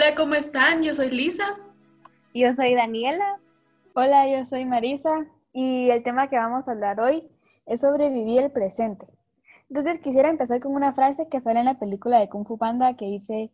Hola, ¿cómo están? Yo soy Lisa. Yo soy Daniela. Hola, yo soy Marisa y el tema que vamos a hablar hoy es sobre vivir el presente. Entonces quisiera empezar con una frase que sale en la película de Kung Fu Panda que dice,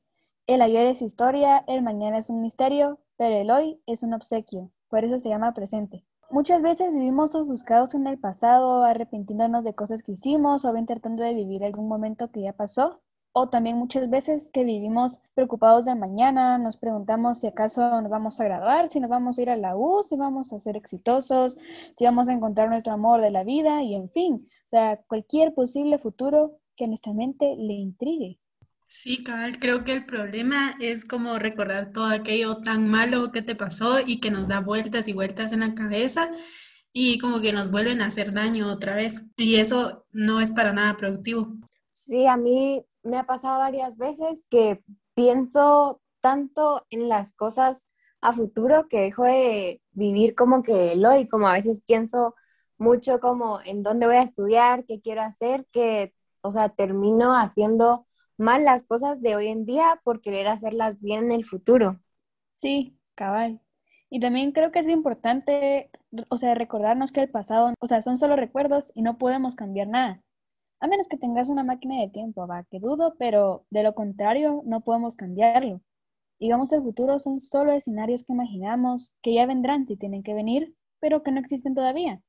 el ayer es historia, el mañana es un misterio, pero el hoy es un obsequio. Por eso se llama presente. Muchas veces vivimos ofuscados en el pasado, arrepintiéndonos de cosas que hicimos o bien tratando de vivir algún momento que ya pasó o también muchas veces que vivimos preocupados de mañana, nos preguntamos si acaso nos vamos a graduar, si nos vamos a ir a la U, si vamos a ser exitosos, si vamos a encontrar nuestro amor de la vida y en fin, o sea, cualquier posible futuro que a nuestra mente le intrigue. Sí, cabal, creo que el problema es como recordar todo aquello tan malo que te pasó y que nos da vueltas y vueltas en la cabeza y como que nos vuelven a hacer daño otra vez. Y eso no es para nada productivo. Sí, a mí me ha pasado varias veces que pienso tanto en las cosas a futuro que dejo de vivir como que el hoy, como a veces pienso mucho como en dónde voy a estudiar, qué quiero hacer, que, o sea, termino haciendo mal las cosas de hoy en día por querer hacerlas bien en el futuro. Sí, cabal. Y también creo que es importante, o sea, recordarnos que el pasado, o sea, son solo recuerdos y no podemos cambiar nada. A menos que tengas una máquina de tiempo, va, que dudo, pero de lo contrario no podemos cambiarlo. Digamos, el futuro son solo escenarios que imaginamos, que ya vendrán si tienen que venir, pero que no existen todavía.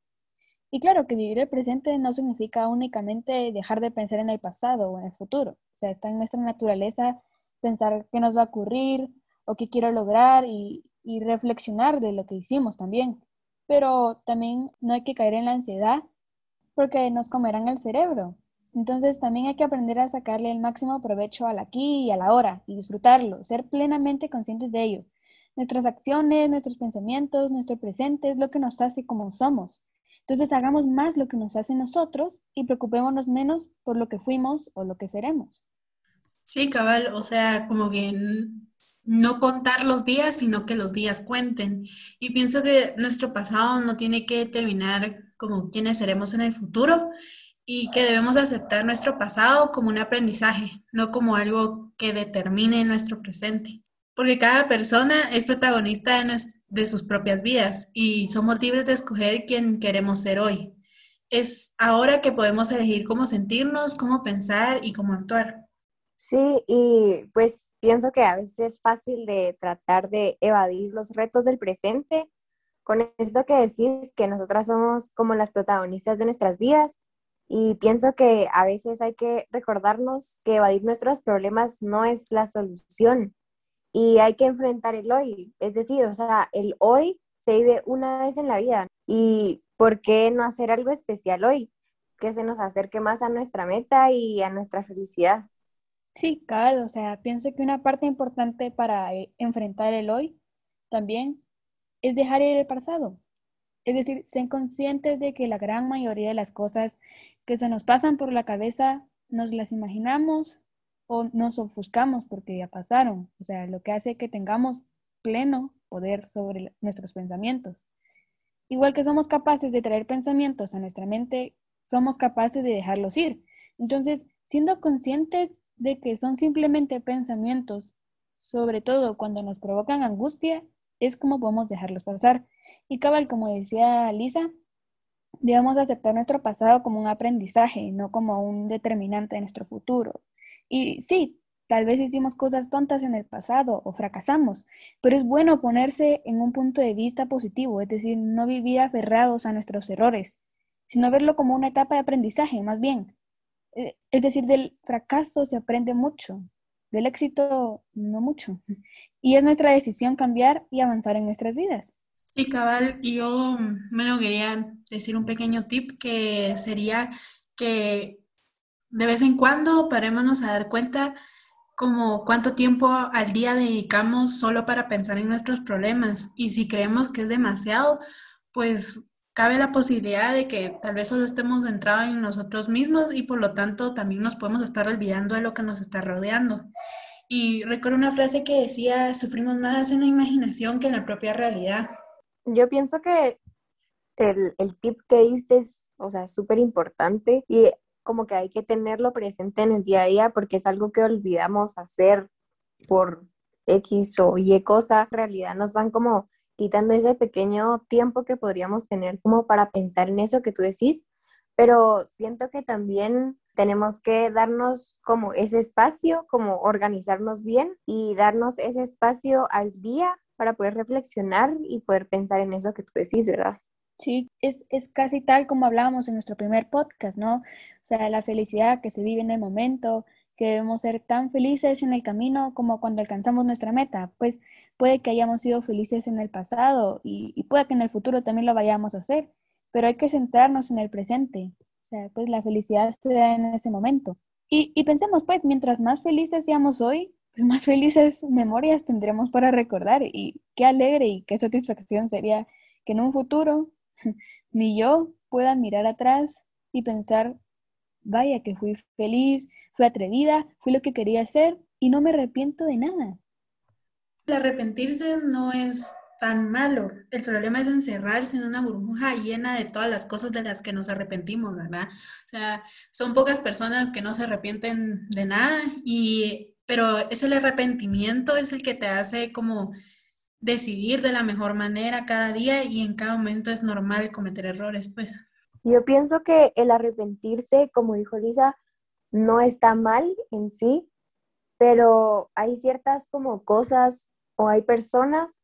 Y claro que vivir el presente no significa únicamente dejar de pensar en el pasado o en el futuro. O sea, está en nuestra naturaleza pensar qué nos va a ocurrir o qué quiero lograr y, y reflexionar de lo que hicimos también. Pero también no hay que caer en la ansiedad porque nos comerán el cerebro. Entonces también hay que aprender a sacarle el máximo provecho al aquí y a la hora y disfrutarlo, ser plenamente conscientes de ello. Nuestras acciones, nuestros pensamientos, nuestro presente es lo que nos hace como somos. Entonces hagamos más lo que nos hace nosotros y preocupémonos menos por lo que fuimos o lo que seremos. Sí, cabal, o sea, como que no contar los días, sino que los días cuenten. Y pienso que nuestro pasado no tiene que terminar como quienes seremos en el futuro y que debemos aceptar nuestro pasado como un aprendizaje, no como algo que determine nuestro presente. Porque cada persona es protagonista de, sus propias vidas y somos libres de escoger quién queremos ser hoy. Es ahora que podemos elegir cómo sentirnos, cómo pensar y cómo actuar. Sí, y pues pienso que a veces es fácil de tratar de evadir los retos del presente con esto que decís que nosotras somos como las protagonistas de nuestras vidas y pienso que a veces hay que recordarnos que evadir nuestros problemas no es la solución y hay que enfrentar el hoy, es decir, o sea, el hoy se vive una vez en la vida y ¿por qué no hacer algo especial hoy? Que se nos acerque más a nuestra meta y a nuestra felicidad. Sí, claro, o sea, pienso que una parte importante para eh, enfrentar el hoy también es dejar ir el pasado. Es decir, ser conscientes de que la gran mayoría de las cosas que se nos pasan por la cabeza nos las imaginamos o nos ofuscamos porque ya pasaron. O sea, lo que hace que tengamos pleno poder sobre nuestros pensamientos. Igual que somos capaces de traer pensamientos a nuestra mente, somos capaces de dejarlos ir. Entonces, siendo conscientes de que son simplemente pensamientos, sobre todo cuando nos provocan angustia, es como podemos dejarlos pasar. Y cabal, como decía Lisa, debemos aceptar nuestro pasado como un aprendizaje, no como un determinante de nuestro futuro. Y sí, tal vez hicimos cosas tontas en el pasado o fracasamos, pero es bueno ponerse en un punto de vista positivo, es decir, no vivir aferrados a nuestros errores, sino verlo como una etapa de aprendizaje, más bien. Eh, es decir, del fracaso se aprende mucho, del éxito no mucho. Y es nuestra decisión cambiar y avanzar en nuestras vidas. Sí, cabal, yo me lo quería decir un pequeño tip que sería que de vez en cuando parémonos a dar cuenta como cuánto tiempo al día dedicamos solo para pensar en nuestros problemas y si creemos que es demasiado, pues cabe la posibilidad de que tal vez solo estemos centrados en nosotros mismos y por lo tanto también nos podemos estar olvidando de lo que nos está rodeando. Y recuerdo una frase que decía, sufrimos más en la imaginación que en la propia realidad. Yo pienso que el, el tip que diste es, o sea, súper importante y como que hay que tenerlo presente en el día a día porque es algo que olvidamos hacer por X o Y cosa, en realidad nos van como quitando ese pequeño tiempo que podríamos tener como para pensar en eso que tú decís, pero siento que también tenemos que darnos como ese espacio, como organizarnos bien y darnos ese espacio al día para poder reflexionar y poder pensar en eso que tú decís, ¿verdad? Sí, es, es casi tal como hablábamos en nuestro primer podcast, ¿no? O sea, la felicidad que se vive en el momento, que debemos ser tan felices en el camino como cuando alcanzamos nuestra meta. Pues puede que hayamos sido felices en el pasado y, y puede que en el futuro también lo vayamos a hacer, pero hay que centrarnos en el presente. O sea, pues la felicidad se da en ese momento. Y, y pensemos, pues, mientras más felices seamos hoy, pues más felices memorias tendremos para recordar y qué alegre y qué satisfacción sería que en un futuro ni yo pueda mirar atrás y pensar, vaya que fui feliz, fui atrevida, fui lo que quería hacer y no me arrepiento de nada. El arrepentirse no es tan malo. El problema es encerrarse en una burbuja llena de todas las cosas de las que nos arrepentimos, ¿verdad? O sea, son pocas personas que no se arrepienten de nada y pero es el arrepentimiento es el que te hace como decidir de la mejor manera cada día y en cada momento es normal cometer errores, pues. Yo pienso que el arrepentirse, como dijo Lisa, no está mal en sí, pero hay ciertas como cosas o hay personas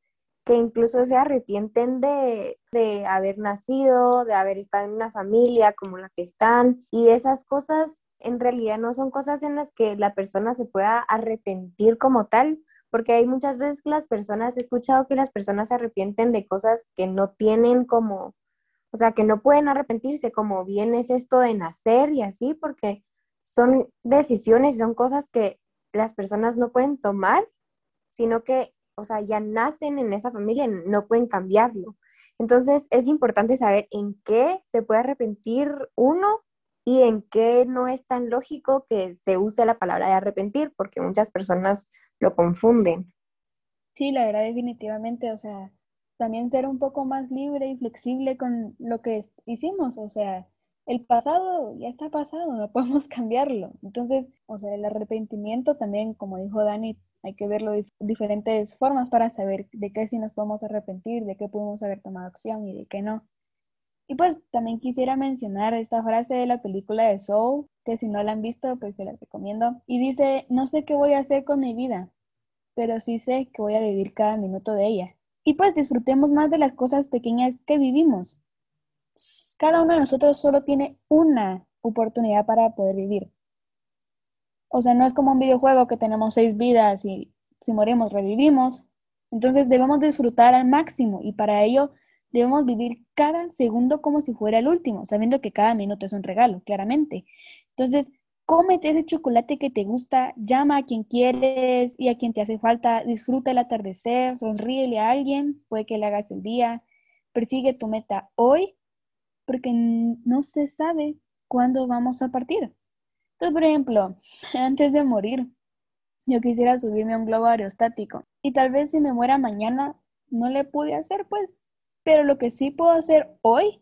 que incluso se arrepienten de, de, haber nacido, de haber estado en una familia como la que están, y esas cosas en realidad no son cosas en las que la persona se pueda arrepentir como tal, porque hay muchas veces que las personas, he escuchado que las personas se arrepienten de cosas que no tienen como, o sea, que no pueden arrepentirse, como bien es esto de nacer y así, porque son decisiones, son cosas que las personas no pueden tomar, sino que, o sea, ya nacen en esa familia, no pueden cambiarlo. Entonces, es importante saber en qué se puede arrepentir uno y en qué no es tan lógico que se use la palabra de arrepentir, porque muchas personas lo confunden. Sí, la verdad, definitivamente, o sea, también ser un poco más libre y flexible con lo que hicimos, o sea, el pasado ya está pasado, no podemos cambiarlo. Entonces, o sea, el arrepentimiento también, como dijo Dani, hay que verlo de diferentes formas para saber de qué sí nos podemos arrepentir, de qué podemos haber tomado acción y de qué no. Y pues también quisiera mencionar esta frase de la película de Soul, que si no la han visto, pues se la recomiendo. Y dice, no sé qué voy a hacer con mi vida, pero sí sé que voy a vivir cada minuto de ella. Y pues disfrutemos más de las cosas pequeñas que vivimos. Cada uno de nosotros solo tiene una oportunidad para poder vivir. O sea, no es como un videojuego que tenemos seis vidas y si morimos revivimos. Entonces debemos disfrutar al máximo y para ello debemos vivir cada segundo como si fuera el último, sabiendo que cada minuto es un regalo, claramente. Entonces, cómete ese chocolate que te gusta, llama a quien quieres y a quien te hace falta, disfruta el atardecer, sonríele a alguien, puede que le hagas el día, persigue tu meta hoy, porque no se sabe cuándo vamos a partir. Entonces, por ejemplo, antes de morir, yo quisiera subirme a un globo aerostático y tal vez si me muera mañana, no le pude hacer, pues pero lo que sí puedo hacer hoy,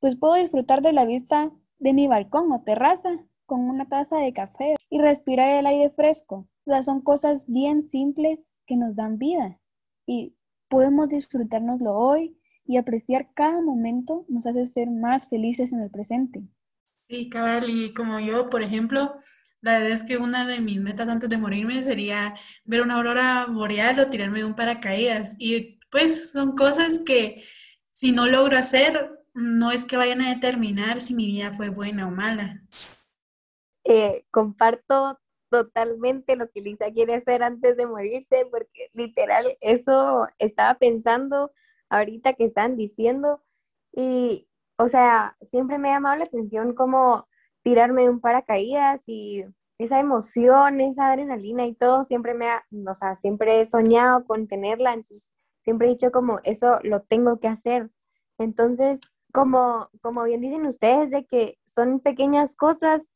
pues puedo disfrutar de la vista de mi balcón o terraza con una taza de café y respirar el aire fresco. O sea, son cosas bien simples que nos dan vida y podemos disfrutárnoslo hoy y apreciar cada momento nos hace ser más felices en el presente. Sí, cabal, y como yo, por ejemplo, la verdad es que una de mis metas antes de morirme sería ver una aurora boreal o tirarme de un paracaídas. Y pues son cosas que si no logro hacer, no es que vayan a determinar si mi vida fue buena o mala. Eh, comparto totalmente lo que Lisa quiere hacer antes de morirse, porque literal eso estaba pensando ahorita que están diciendo y, o sea, siempre me ha llamado la atención como tirarme de un paracaídas y esa emoción, esa adrenalina y todo, siempre me ha, o sea, siempre he soñado con tenerla, entonces siempre he dicho como eso lo tengo que hacer. Entonces, como, como bien dicen ustedes, de que son pequeñas cosas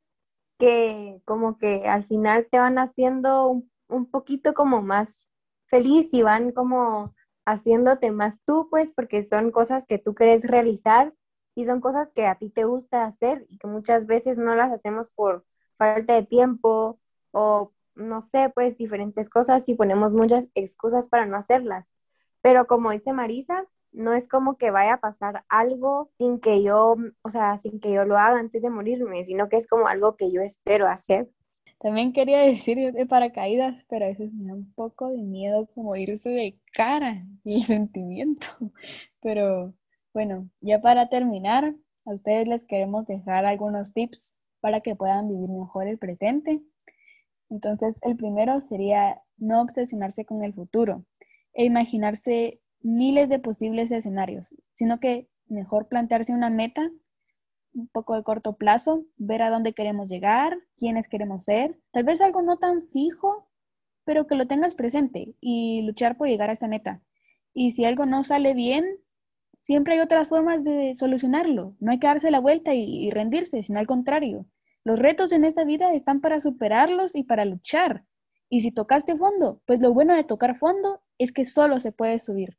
que como que al final te van haciendo un, un poquito como más feliz y van como haciéndote más tú, pues, porque son cosas que tú quieres realizar y son cosas que a ti te gusta hacer y que muchas veces no las hacemos por falta de tiempo o no sé, pues diferentes cosas y ponemos muchas excusas para no hacerlas. Pero como dice Marisa, no es como que vaya a pasar algo sin que yo, o sea, sin que yo lo haga antes de morirme, sino que es como algo que yo espero hacer. También quería decir de paracaídas, pero a veces me da un poco de miedo como irse de cara el sentimiento. Pero bueno, ya para terminar, a ustedes les queremos dejar algunos tips para que puedan vivir mejor el presente. Entonces, el primero sería no obsesionarse con el futuro e imaginarse miles de posibles escenarios, sino que mejor plantearse una meta un poco de corto plazo, ver a dónde queremos llegar, quiénes queremos ser, tal vez algo no tan fijo, pero que lo tengas presente y luchar por llegar a esa meta. Y si algo no sale bien, siempre hay otras formas de solucionarlo. No hay que darse la vuelta y, rendirse, sino al contrario. Los retos en esta vida están para superarlos y para luchar. Y si tocaste fondo, pues lo bueno de tocar fondo es que solo se puede subir.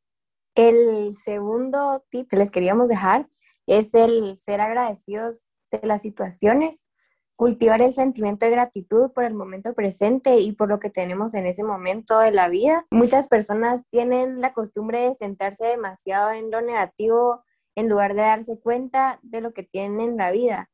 El segundo tip que les queríamos dejar es el ser agradecidos de las situaciones, cultivar el sentimiento de gratitud por el momento presente y por lo que tenemos en ese momento de la vida. Muchas personas tienen la costumbre de sentarse demasiado en lo negativo en lugar de darse cuenta de lo que tienen en la vida,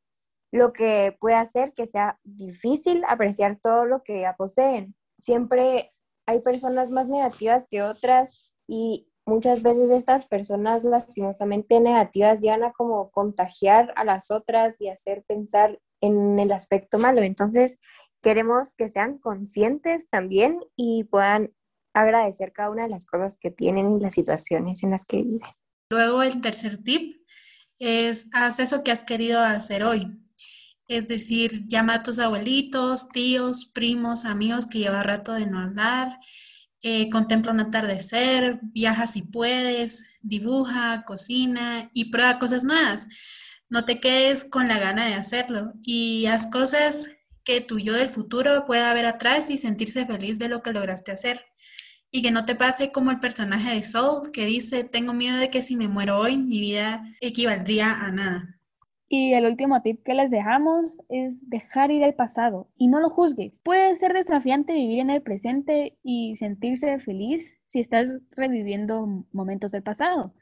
lo que puede hacer que sea difícil apreciar todo lo que ya poseen. Siempre hay personas más negativas que otras y muchas veces estas personas lastimosamente negativas llegan a como contagiar a las otras y hacer pensar en el aspecto malo. Entonces, queremos que sean conscientes también y puedan agradecer cada una de las cosas que tienen y las situaciones en las que viven. Luego, el tercer tip es haz eso que has querido hacer hoy. Es decir, llama a tus abuelitos, tíos, primos, amigos que lleva rato de no hablar eh, contempla un atardecer, viaja si puedes, dibuja, cocina y prueba cosas nuevas. No te quedes con la gana de hacerlo y haz cosas que tu yo del futuro pueda ver atrás y sentirse feliz de lo que lograste hacer. Y que no te pase como el personaje de Soul que dice, tengo miedo de que si me muero hoy, mi vida equivaldría a nada. Y el último tip que les dejamos es dejar ir el pasado y no lo juzgues. Puede ser desafiante vivir en el presente y sentirse feliz si estás reviviendo momentos del pasado.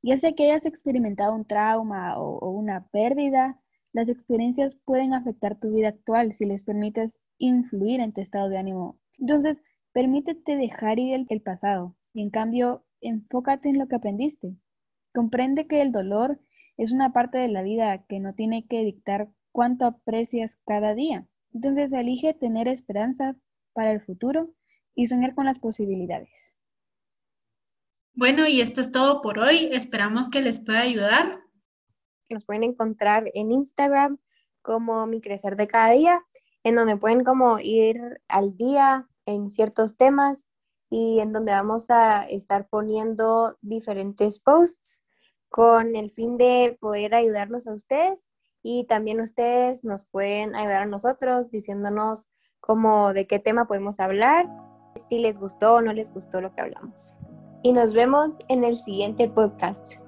Ya sea que hayas experimentado un trauma o, una pérdida, las experiencias pueden afectar tu vida actual si les permites influir en tu estado de ánimo. Entonces, permítete dejar ir el, el pasado y en cambio enfócate en lo que aprendiste. Comprende que el dolor es una parte de la vida que no tiene que dictar cuánto aprecias cada día. Entonces elige tener esperanza para el futuro y soñar con las posibilidades. Bueno, y esto es todo por hoy. Esperamos que les pueda ayudar. Nos pueden encontrar en Instagram como Mi Crecer de Cada Día, en donde pueden como ir al día en ciertos temas y en donde vamos a estar poniendo diferentes posts con el fin de poder ayudarlos a ustedes y también ustedes nos pueden ayudar a nosotros diciéndonos cómo de qué tema podemos hablar, si les gustó o no les gustó lo que hablamos. Y nos vemos en el siguiente podcast.